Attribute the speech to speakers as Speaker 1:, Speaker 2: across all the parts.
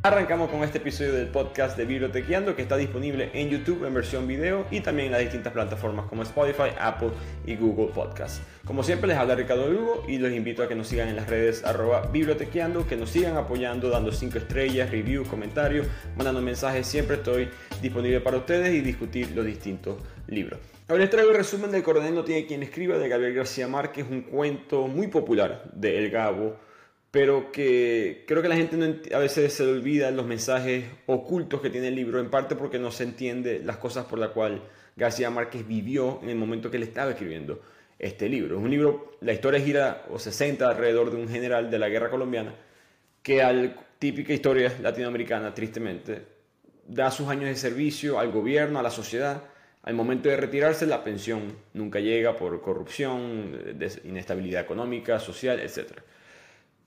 Speaker 1: Arrancamos con este episodio del podcast de Bibliotequeando que está disponible en YouTube en versión video y también en las distintas plataformas como Spotify, Apple y Google Podcast. Como siempre les habla Ricardo Lugo y los invito a que nos sigan en las redes arroba bibliotequeando, que nos sigan apoyando, dando 5 estrellas, reviews, comentarios, mandando mensajes. Siempre estoy disponible para ustedes y discutir los distintos libros. Ahora les traigo el resumen del Coronel no tiene quien escriba de Gabriel García Márquez, un cuento muy popular de El Gabo pero que creo que la gente a veces se olvida los mensajes ocultos que tiene el libro, en parte porque no se entiende las cosas por las cuales García Márquez vivió en el momento que él estaba escribiendo este libro. Es un libro, la historia gira o se centra alrededor de un general de la guerra colombiana que al típica historia latinoamericana, tristemente, da sus años de servicio al gobierno, a la sociedad. Al momento de retirarse, la pensión nunca llega por corrupción, inestabilidad económica, social, etc.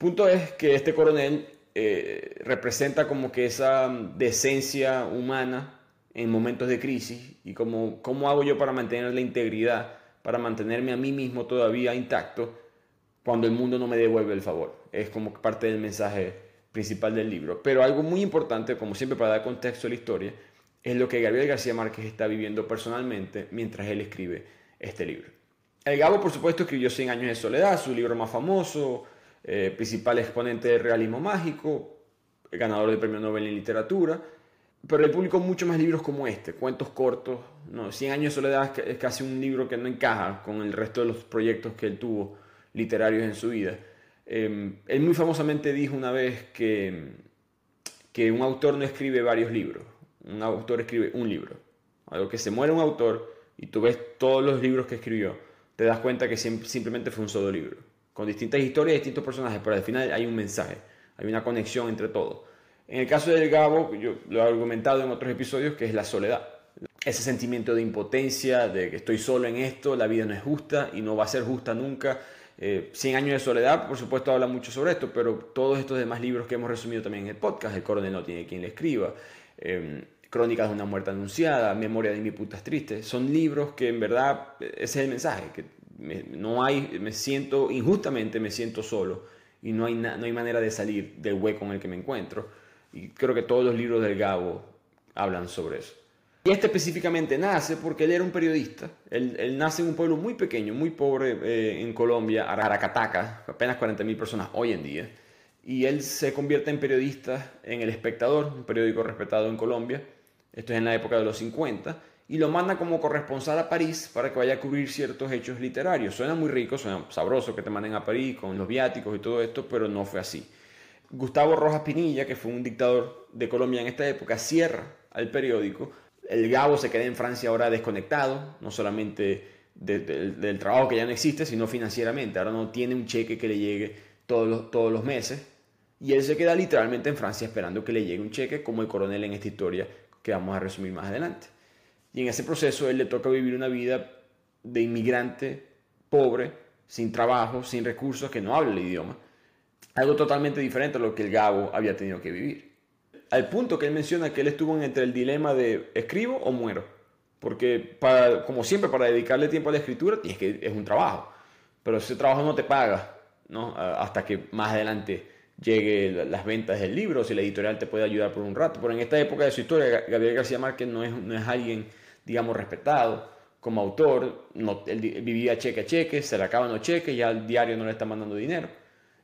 Speaker 1: Punto es que este coronel eh, representa como que esa decencia humana en momentos de crisis y como cómo hago yo para mantener la integridad, para mantenerme a mí mismo todavía intacto cuando el mundo no me devuelve el favor. Es como parte del mensaje principal del libro. Pero algo muy importante, como siempre para dar contexto a la historia, es lo que Gabriel García Márquez está viviendo personalmente mientras él escribe este libro. El Gabo, por supuesto, escribió Cien años de soledad, su libro más famoso, eh, principal exponente del realismo mágico, ganador del premio Nobel en literatura, pero él publicó muchos más libros como este, cuentos cortos, no, Cien años de soledad es casi un libro que no encaja con el resto de los proyectos que él tuvo literarios en su vida. Em, él muy famosamente dijo una vez que, que un autor no escribe varios libros, un autor escribe un libro. Algo que se muere un autor y tú ves todos los libros que escribió, te das cuenta que simplemente fue un solo libro con distintas historias y distintos personajes, pero al final hay un mensaje, hay una conexión entre todos. En el caso del Gabo, yo lo he argumentado en otros episodios, que es la soledad. Ese sentimiento de impotencia, de que estoy solo en esto, la vida no es justa y no va a ser justa nunca. Eh, Cien años de soledad, por supuesto, habla mucho sobre esto, pero todos estos demás libros que hemos resumido también en el podcast, El coronel no tiene quien le escriba, eh, Crónicas de una muerte anunciada, Memoria de mi putas triste, son libros que en verdad ese es el mensaje, que no hay, me siento, injustamente me siento solo y no hay, no hay manera de salir del hueco en el que me encuentro. Y creo que todos los libros del Gabo hablan sobre eso. Y este específicamente nace porque él era un periodista. Él, nace en un pueblo muy pequeño, muy pobre eh, en Colombia, Aracataca, apenas 40.000 personas hoy en día. Y él se convierte en periodista en El Espectador, un periódico respetado en Colombia. Esto es en la época de los 50 y lo manda como corresponsal a París para que vaya a cubrir ciertos hechos literarios. Suena muy rico, suena sabroso que te manden a París con los viáticos y todo esto, pero no fue así. Gustavo Rojas Pinilla, que fue un dictador de Colombia en esta época, cierra al periódico. El Gabo se queda en Francia ahora desconectado, no solamente del trabajo que ya no existe, sino financieramente. Ahora no tiene un cheque que le llegue todos todos los meses. Y él se queda literalmente en Francia esperando que le llegue un cheque, como el coronel en esta historia que vamos a resumir más adelante. Y en ese proceso él le toca vivir una vida de inmigrante pobre, sin trabajo, sin recursos, que no habla el idioma. Algo totalmente diferente a lo que el Gabo había tenido que vivir. Al punto que él menciona que él estuvo entre el dilema de escribo o muero. Porque, como siempre, para dedicarle tiempo a la escritura, que, es un trabajo. Pero ese trabajo no te paga, ¿no? Hasta que más adelante llegue las ventas del libro, si la editorial te puede ayudar por un rato. Pero en esta época de su historia, Gabriel García Márquez no es, no es alguien digamos, respetado como autor. No, él vivía cheque a cheque, se le acaban los cheques, ya el diario no le está mandando dinero.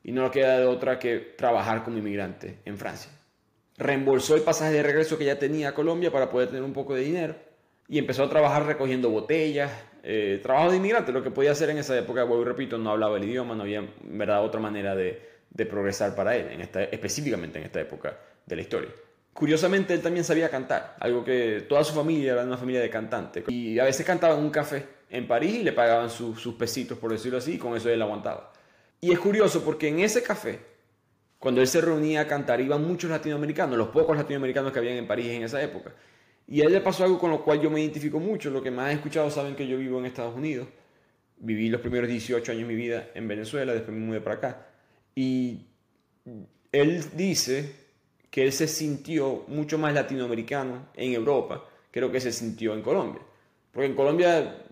Speaker 1: Y no le queda de otra que trabajar como inmigrante en Francia. Reembolsó el pasaje de regreso que ya tenía a Colombia para poder tener un poco de dinero. Y empezó a trabajar recogiendo botellas, eh, trabajo de inmigrante, lo que podía hacer en esa época, vuelvo repito, no hablaba el idioma, no había en verdad otra manera de, de progresar para él, en esta, específicamente en esta época de la historia. Curiosamente, él también sabía cantar, algo que toda su familia era una familia de cantantes. Y a veces cantaba en un café en París y le pagaban sus pesitos, por decirlo así, y con eso él aguantaba. Y es curioso porque en ese café, cuando él se reunía a cantar, iban muchos latinoamericanos, los pocos latinoamericanos que habían en París en esa época. Y a él le pasó algo con lo cual yo me identifico mucho. Lo que más he escuchado saben que yo vivo en Estados Unidos. Viví los primeros 18 años de mi vida en Venezuela, después me mudé para acá. Y él dice que él se sintió mucho más latinoamericano en Europa que lo que se sintió en Colombia. Porque en Colombia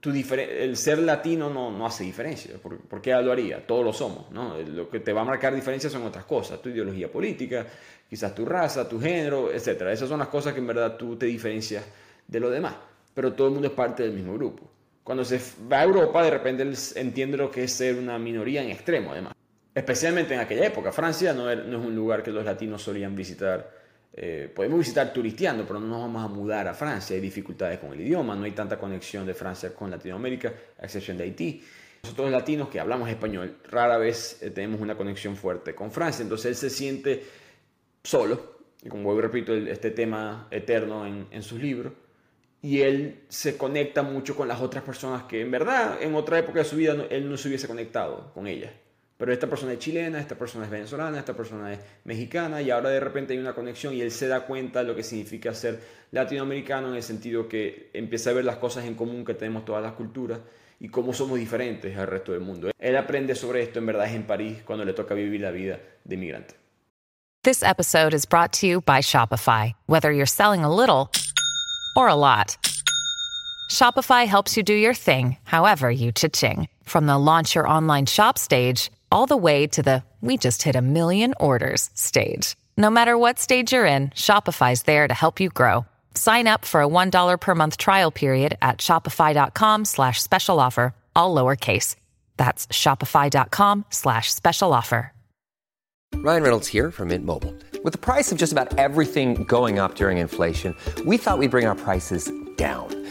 Speaker 1: tu el ser latino no, no hace diferencia. ¿Por, ¿Por, qué lo haría? Todos lo somos. ¿no? Lo que te va a marcar diferencia son otras cosas. Tu ideología política, quizás tu raza, tu género, etc. Esas son las cosas que en verdad tú te diferencias de lo demás. Pero todo el mundo es parte del mismo grupo. Cuando se va a Europa, de repente entiende lo que es ser una minoría en extremo, además. Especialmente en aquella época. Francia no, no es un lugar que los latinos solían visitar eh, podemos visitar turisteando, pero no nos vamos a mudar a Francia. Hay dificultades con el idioma, no hay tanta conexión de Francia con Latinoamérica, a excepción de Haití. Nosotros los latinos que hablamos español, rara vez eh, tenemos una conexión fuerte con Francia, entonces él se siente solo, y como y repito este tema eterno en sus libros, y él se conecta mucho con las otras personas que en verdad en otra época de su vida él no se hubiese conectado con ellas pero esta persona es chilena, esta persona es venezolana, esta persona es mexicana y ahora de repente hay una conexión y él se da cuenta de lo que significa ser latinoamericano en el sentido que empieza a ver las cosas en común que tenemos todas las culturas y cómo somos diferentes al resto del mundo. Él aprende sobre esto en verdad es en París cuando le toca vivir la vida de inmigrante.
Speaker 2: This episode is brought to you by Shopify. Whether you're selling a little or a lot, Shopify helps you do your thing, however you cha-ching. From the launch your online shop stage all the way to the we just hit a million orders stage. No matter what stage you're in, Shopify's there to help you grow. Sign up for a $1 per month trial period at shopify.com slash special offer, all lowercase. That's shopify.com slash special offer.
Speaker 3: Ryan Reynolds here from Mint Mobile. With the price of just about everything going up during inflation, we thought we'd bring our prices down.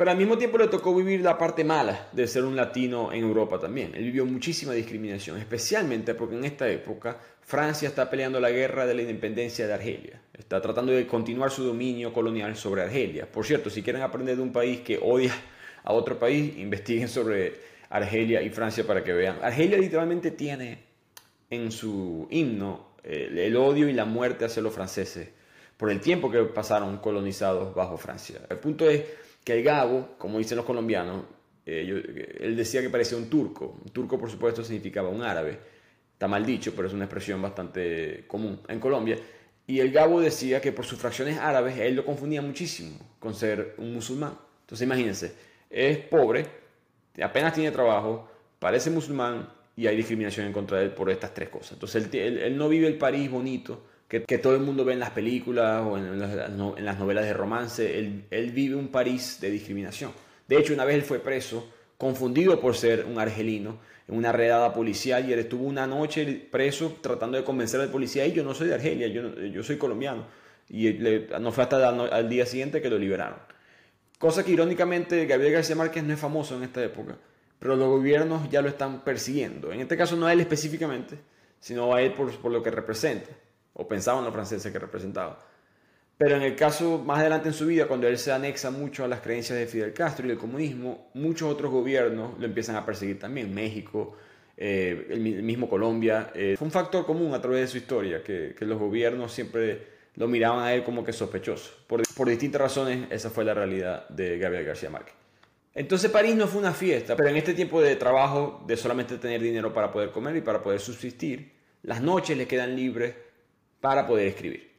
Speaker 1: Pero al mismo tiempo le tocó vivir la parte mala de ser un latino en Europa también. Él vivió muchísima discriminación, especialmente porque en esta época Francia está peleando la guerra de la independencia de Argelia. Está tratando de continuar su dominio colonial sobre Argelia. Por cierto, si quieren aprender de un país que odia a otro país, investiguen sobre Argelia y Francia para que vean. Argelia literalmente tiene en su himno el, el odio y la muerte hacia los franceses por el tiempo que pasaron colonizados bajo Francia. El punto es que el Gabo, como dicen los colombianos, eh, él decía que parecía un turco. Turco, por supuesto, significaba un árabe. Está mal dicho, pero es una expresión bastante común en Colombia. Y el Gabo decía que por sus fracciones árabes él lo confundía muchísimo con ser un musulmán. Entonces imagínense, es pobre, apenas tiene trabajo, parece musulmán y hay discriminación en contra de él por estas tres cosas. Entonces él no vive el París bonito que, todo el mundo ve en las películas o en las, novelas de romance. Él, vive un París de discriminación. De hecho, una vez él fue preso, confundido por ser un argelino, en una redada policial, y él estuvo una noche preso tratando de convencer al policía, y yo no soy de Argelia, yo, yo soy colombiano. Y no fue hasta al día siguiente que lo liberaron. Cosa que irónicamente Gabriel García Márquez no es famoso en esta época, pero los gobiernos ya lo están persiguiendo. En este caso no a él específicamente, sino a él por lo que representa o pensaban los franceses que representaba. Pero en el caso más adelante en su vida, cuando él se anexa mucho a las creencias de Fidel Castro y el comunismo, muchos otros gobiernos lo empiezan a perseguir también. México, eh, el, mismo Colombia. Eh, fue un factor común a través de su historia, que, los gobiernos siempre lo miraban a él como que sospechoso. Por, por distintas razones, esa fue la realidad de Gabriel García Márquez. Entonces París no fue una fiesta, pero en este tiempo de trabajo, de solamente tener dinero para poder comer y para poder subsistir, las noches le quedan libres para poder escribir.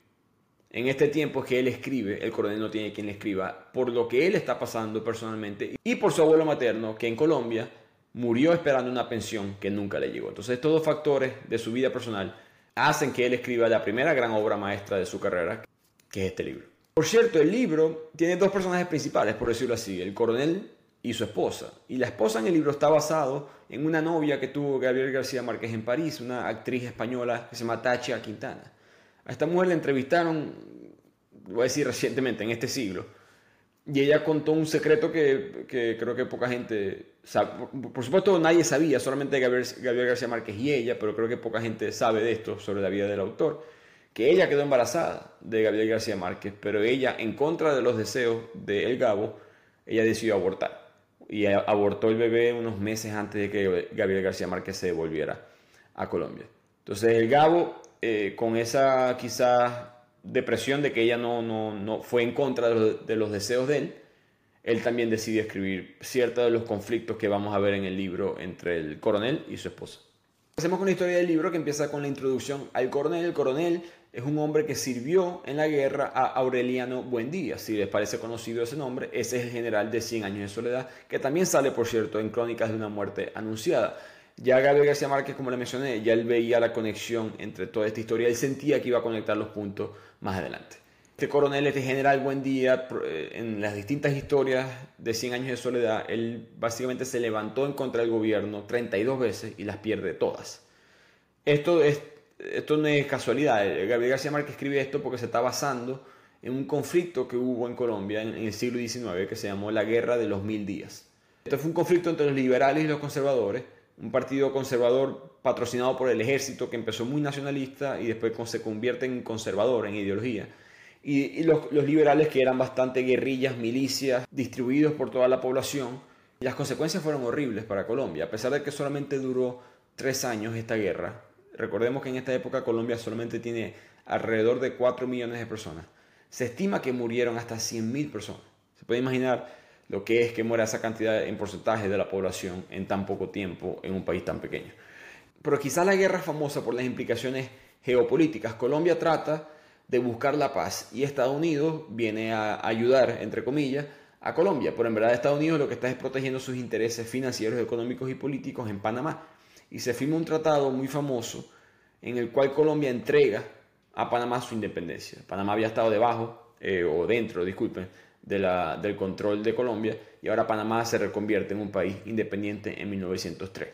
Speaker 1: En este tiempo que él escribe, el coronel no tiene quien le escriba, por lo que él está pasando personalmente y por su abuelo materno, que en Colombia murió esperando una pensión que nunca le llegó. Entonces, estos factores de su vida personal hacen que él escriba la primera gran obra maestra de su carrera, que es este libro. Por cierto, el libro tiene dos personajes principales, por decirlo así, el coronel y su esposa. Y la esposa en el libro está basado en una novia que tuvo Gabriel García Márquez en París, una actriz española que se llama Tachia Quintana. A esta mujer la entrevistaron, voy a decir recientemente, en este siglo, y ella contó un secreto que, creo que poca gente sabe. Por supuesto, nadie sabía, solamente Gabriel, Gabriel, García Márquez y ella, pero creo que poca gente sabe de esto, sobre la vida del autor. Que ella quedó embarazada de Gabriel García Márquez, pero ella, en contra de los deseos de El Gabo, ella decidió abortar. Y abortó el bebé unos meses antes de que Gabriel García Márquez se volviera a Colombia. Entonces, El Gabo eh, con esa quizás depresión de que ella no, no, no fue en contra de los, de los deseos de él, él también decide escribir ciertos de los conflictos que vamos a ver en el libro entre el coronel y su esposa. Hacemos con la historia del libro que empieza con la introducción al coronel. El coronel es un hombre que sirvió en la guerra a Aureliano Buendía, si les parece conocido ese nombre, ese es el general de 100 años de soledad, que también sale, por cierto, en Crónicas de una muerte anunciada. Ya Gabriel García Márquez, como le mencioné, ya él veía la conexión entre toda esta historia, él sentía que iba a conectar los puntos más adelante. Este coronel, este general Buendía, eh, en las distintas historias de 100 años de soledad, él básicamente se levantó en contra del gobierno 32 veces y las pierde todas. Esto, es, esto no es casualidad, eh, Gabriel García Márquez escribe esto porque se está basando en un conflicto que hubo en Colombia en, el siglo XIX que se llamó la Guerra de los Mil Días. Esto fue un conflicto entre los liberales y los conservadores, un partido conservador patrocinado por el ejército que empezó muy nacionalista y después se convierte en conservador en ideología y, los, liberales que eran bastante guerrillas, milicias, distribuidos por toda la población. las consecuencias fueron horribles para Colombia, a pesar de que solamente duró tres años esta guerra. Recordemos que en esta época Colombia solamente tiene alrededor de 4 millones de personas. Se estima que murieron hasta 100.000 personas. Se puede imaginar lo que es que muera esa cantidad en porcentaje de la población en tan poco tiempo en un país tan pequeño. Pero quizás la guerra es famosa por las implicaciones geopolíticas. Colombia trata de buscar la paz y Estados Unidos viene a ayudar, entre comillas, a Colombia, pero en verdad Estados Unidos lo que está es protegiendo sus intereses financieros, económicos y políticos en Panamá. Y se firma un tratado muy famoso en el cual Colombia entrega a Panamá su independencia. Panamá había estado debajo, eh, o dentro, disculpen, de la, del control de Colombia y ahora Panamá se reconvierte en un país independiente en 1903.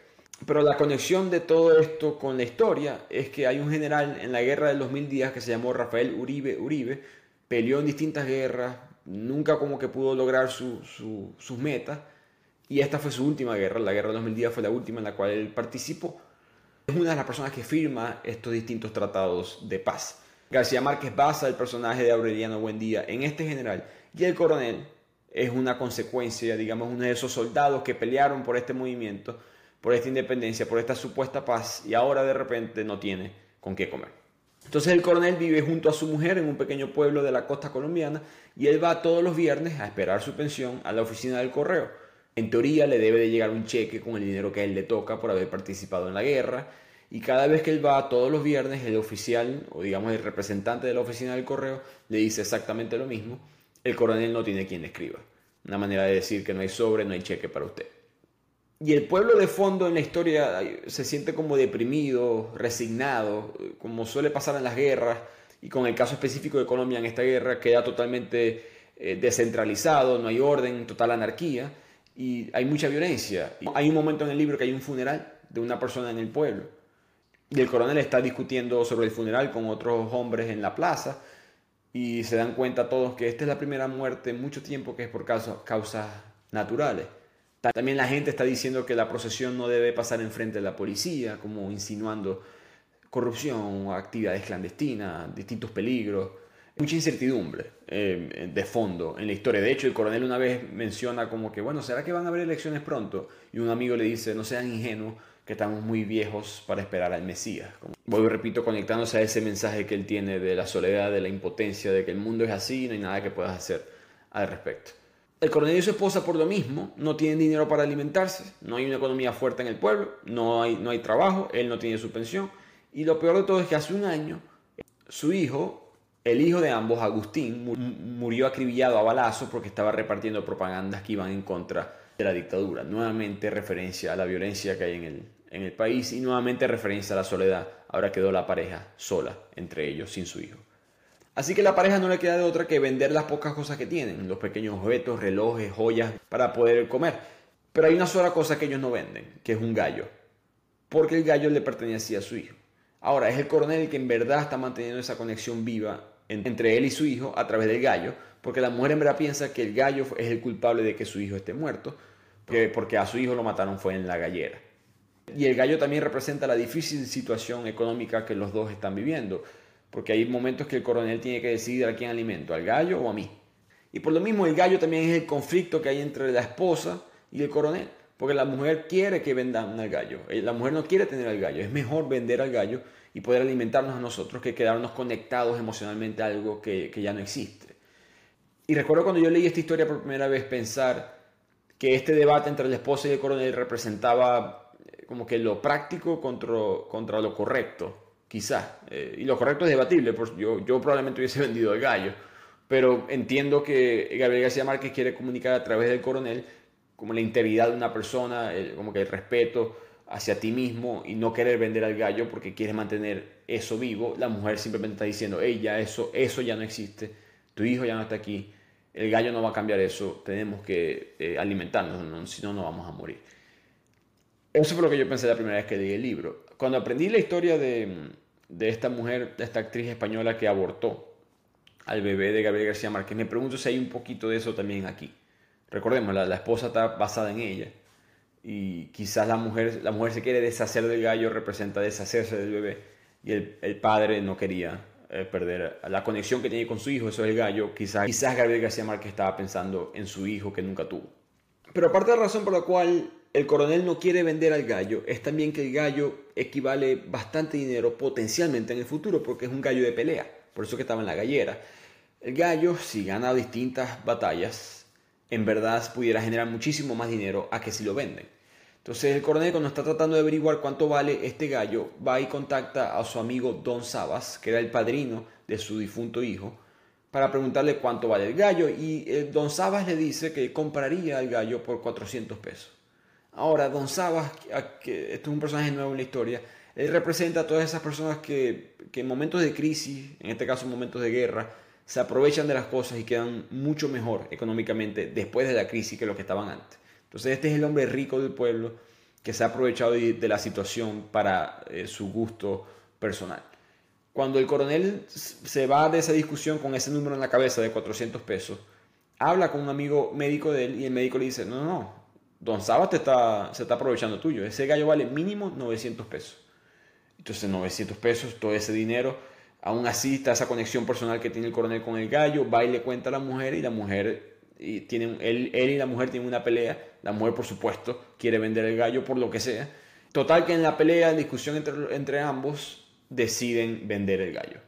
Speaker 1: Pero la conexión de todo esto con la historia es que hay un general en la guerra de los mil días que se llamó Rafael Uribe Uribe, peleó en distintas guerras, nunca como que pudo lograr sus metas, y esta fue su última guerra, la guerra de los mil días fue la última en la cual él participó. Es una de las personas que firma estos distintos tratados de paz. García Márquez basa el personaje de Aureliano Buendía en este general, y el coronel es una consecuencia, digamos, uno de esos soldados que pelearon por este movimiento, por esta independencia, por esta supuesta paz y ahora de repente no tiene con qué comer. Entonces el coronel vive junto a su mujer en un pequeño pueblo de la costa colombiana y él va todos los viernes a esperar su pensión a la oficina del correo. En teoría le debe de llegar un cheque con el dinero que a él le toca por haber participado en la guerra y cada vez que él va todos los viernes el oficial o digamos el representante de la oficina del correo le dice exactamente lo mismo. El coronel no tiene quien le escriba. Una manera de decir que no hay sobre, no hay cheque para usted. Y el pueblo de fondo en la historia se siente como deprimido, resignado, como suele pasar en las guerras, y con el caso específico de Colombia en esta guerra queda totalmente eh, descentralizado, no hay orden, total anarquía, y hay mucha violencia. Hay un momento en el libro que hay un funeral de una persona en el pueblo, y el coronel está discutiendo sobre el funeral con otros hombres en la plaza, y se dan cuenta todos que esta es la primera muerte en mucho tiempo que es por causas naturales. También la gente está diciendo que la procesión no debe pasar enfrente de la policía, como insinuando corrupción, actividades clandestinas, distintos peligros. Mucha incertidumbre eh, de fondo en la historia. De hecho, el coronel una vez menciona como que, bueno, ¿será que van a haber elecciones pronto? Y un amigo le dice, no sean ingenuos, que estamos muy viejos para esperar al Mesías. Voy, repito, conectándose a ese mensaje que él tiene de la soledad, de la impotencia, de que el mundo es así y no hay nada que puedas hacer al respecto. El coronel y su esposa, por lo mismo, no tienen dinero para alimentarse, no hay una economía fuerte en el pueblo, no hay, no hay trabajo, él no tiene su pensión. Y lo peor de todo es que hace un año, su hijo, el hijo de ambos, Agustín, murió acribillado a balazo porque estaba repartiendo propagandas que iban en contra de la dictadura. Nuevamente referencia a la violencia que hay en el, en el país y nuevamente referencia a la soledad. Ahora quedó la pareja sola entre ellos, sin su hijo. Así que la pareja no le queda de otra que vender las pocas cosas que tienen, los pequeños objetos, relojes, joyas, para poder comer. Pero hay una sola cosa que ellos no venden, que es un gallo, porque el gallo le pertenecía a su hijo. Ahora, es el coronel el que en verdad está manteniendo esa conexión viva entre él y su hijo a través del gallo, porque la mujer en verdad piensa que el gallo es el culpable de que su hijo esté muerto, porque a su hijo lo mataron fue en la gallera. Y el gallo también representa la difícil situación económica que los dos están viviendo porque hay momentos que el coronel tiene que decidir a quién alimento, al gallo o a mí. Y por lo mismo el gallo también es el conflicto que hay entre la esposa y el coronel, Porque la mujer quiere que vendan al gallo. Eh, la mujer no quiere tener al gallo. Es mejor vender al gallo y poder alimentarnos a nosotros que quedarnos conectados emocionalmente a algo que, que ya no existe. Y recuerdo cuando yo leí esta historia por primera vez pensar que este debate entre la esposa y el coronel representaba como que lo práctico contra, contra lo correcto, quizás. Eh, y lo correcto es debatible, pues yo, yo probablemente hubiese vendido el gallo, pero entiendo que Gabriel García Márquez quiere comunicar a través del coronel como la integridad de una persona, como que el respeto hacia ti mismo y no querer vender al gallo porque quieres mantener eso vivo. La mujer simplemente está diciendo, ya eso, eso ya no existe, tu hijo ya no está aquí, el gallo no va a cambiar eso, tenemos que eh, alimentarnos, si no, no vamos a morir. Eso fue lo que yo pensé la primera vez que leí el libro. Cuando aprendí la historia de, de esta mujer, de esta actriz española que abortó al bebé de Gabriel García Márquez, me pregunto si hay un poquito de eso también aquí. Recordemos, la, la esposa está basada en ella y quizás la mujer, la mujer se quiere deshacer del gallo, representa deshacerse del bebé y el, el padre no quería eh, perder la conexión que tiene con su hijo, eso es el gallo, quizás, quizás Gabriel García Márquez estaba pensando en su hijo que nunca tuvo. Pero aparte de la razón por la cual el coronel no quiere vender al gallo, es también que el gallo equivale bastante dinero potencialmente en el futuro, porque es un gallo de pelea, por eso que estaba en la gallera. El gallo, si gana distintas batallas, en verdad pudiera generar muchísimo más dinero a que si lo venden. Entonces el coronel cuando está tratando de averiguar cuánto vale este gallo, va y contacta a su amigo Don Sabas, que era el padrino de su difunto hijo, para preguntarle cuánto vale el gallo y eh, Don Sabas le dice que compraría el gallo por 400 pesos. Ahora, Don Sabas, que esto es un personaje nuevo en la historia, él representa a todas esas personas que, que en momentos de crisis, en este caso en momentos de guerra, se aprovechan de las cosas y quedan mucho mejor económicamente después de la crisis que lo que estaban antes. Entonces este es el hombre rico del pueblo que se ha aprovechado de, la situación para eh, su gusto personal. Cuando el coronel se va de esa discusión con ese número en la cabeza de 400 pesos, habla con un amigo médico de él y el médico le dice, no, no, Don Sabas te está, se está aprovechando tuyo, ese gallo vale mínimo 900 pesos. Entonces 900 pesos, todo ese dinero, aún así está esa conexión personal que tiene el coronel con el gallo, va y le cuenta a la mujer y la mujer y tienen, él, él y la mujer tienen una pelea. La mujer, por supuesto, quiere vender el gallo por lo que sea. Total que en la pelea, en discusión entre, entre ambos, deciden vender el gallo.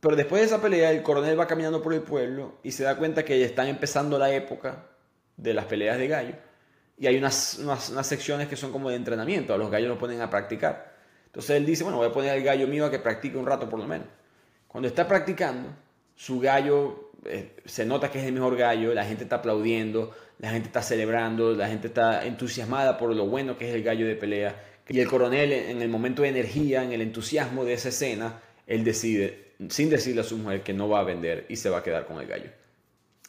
Speaker 1: Pero después de esa pelea, el coronel va caminando por el pueblo y se da cuenta que ya están empezando la época de las peleas de gallo. Y hay unas, unas, unas secciones que son como de entrenamiento, a los gallos los ponen a practicar. Entonces él dice, bueno, voy a poner al gallo mío a que practique un rato por lo menos. Cuando está practicando, su gallo eh, se nota que es el mejor gallo, la gente está aplaudiendo, la gente está celebrando, la gente está entusiasmada por lo bueno que es el gallo de pelea. Y el coronel, en el momento de energía, en el entusiasmo de esa escena, él decide, sin decirle a su mujer, que no va a vender y se va a quedar con el gallo.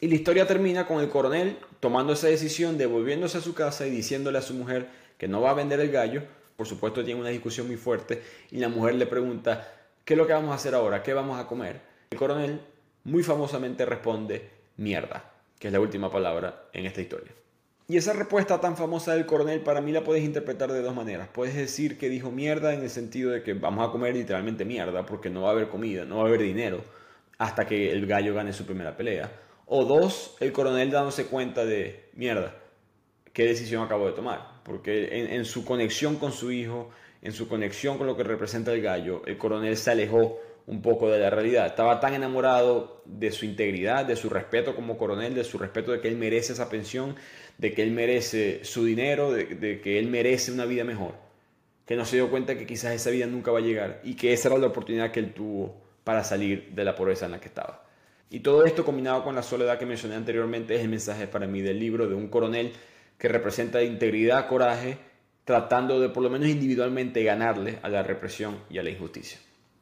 Speaker 1: Y la historia termina con el coronel tomando esa decisión, devolviéndose a su casa y diciéndole a su mujer que no va a vender el gallo. Por supuesto, tiene una discusión muy fuerte y la mujer le pregunta, ¿qué es lo que vamos a hacer ahora? ¿Qué vamos a comer? El coronel muy famosamente responde mierda, que es la última palabra en esta historia. Y esa respuesta tan famosa del coronel para mí la puedes interpretar de dos maneras. Puedes decir que dijo mierda en el sentido de que vamos a comer literalmente mierda porque no va a haber comida, no va a haber dinero hasta que el gallo gane su primera pelea. O dos, el coronel dándose cuenta de mierda, qué decisión acabo de tomar. Porque en, su conexión con su hijo, en su conexión con lo que representa el gallo, el coronel se alejó un poco de la realidad. Estaba tan enamorado de su integridad, de su respeto como coronel, de su respeto de que él merece esa pensión, de que él merece su dinero, de, que él merece una vida mejor, que no se dio cuenta que quizás esa vida nunca va a llegar y que esa era la oportunidad que él tuvo para salir de la pobreza en la que estaba. Y todo esto combinado con la soledad que mencioné anteriormente es el mensaje para mí del libro de un coronel que representa integridad, coraje, tratando de por lo menos individualmente ganarle a la represión y a la injusticia.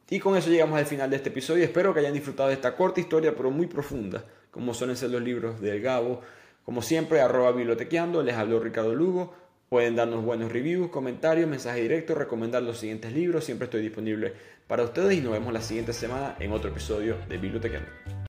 Speaker 1: Y con eso llegamos al final de este episodio. Espero que hayan disfrutado de esta corta historia, pero muy profunda, como suelen ser los libros del Gabo. Como siempre, arroba bibliotequeando, les habló Ricardo Lugo. Pueden darnos buenos reviews, comentarios, mensajes directos, recomendar los siguientes libros. Siempre estoy disponible para ustedes y nos vemos la siguiente semana en otro episodio de Bibliotequeando.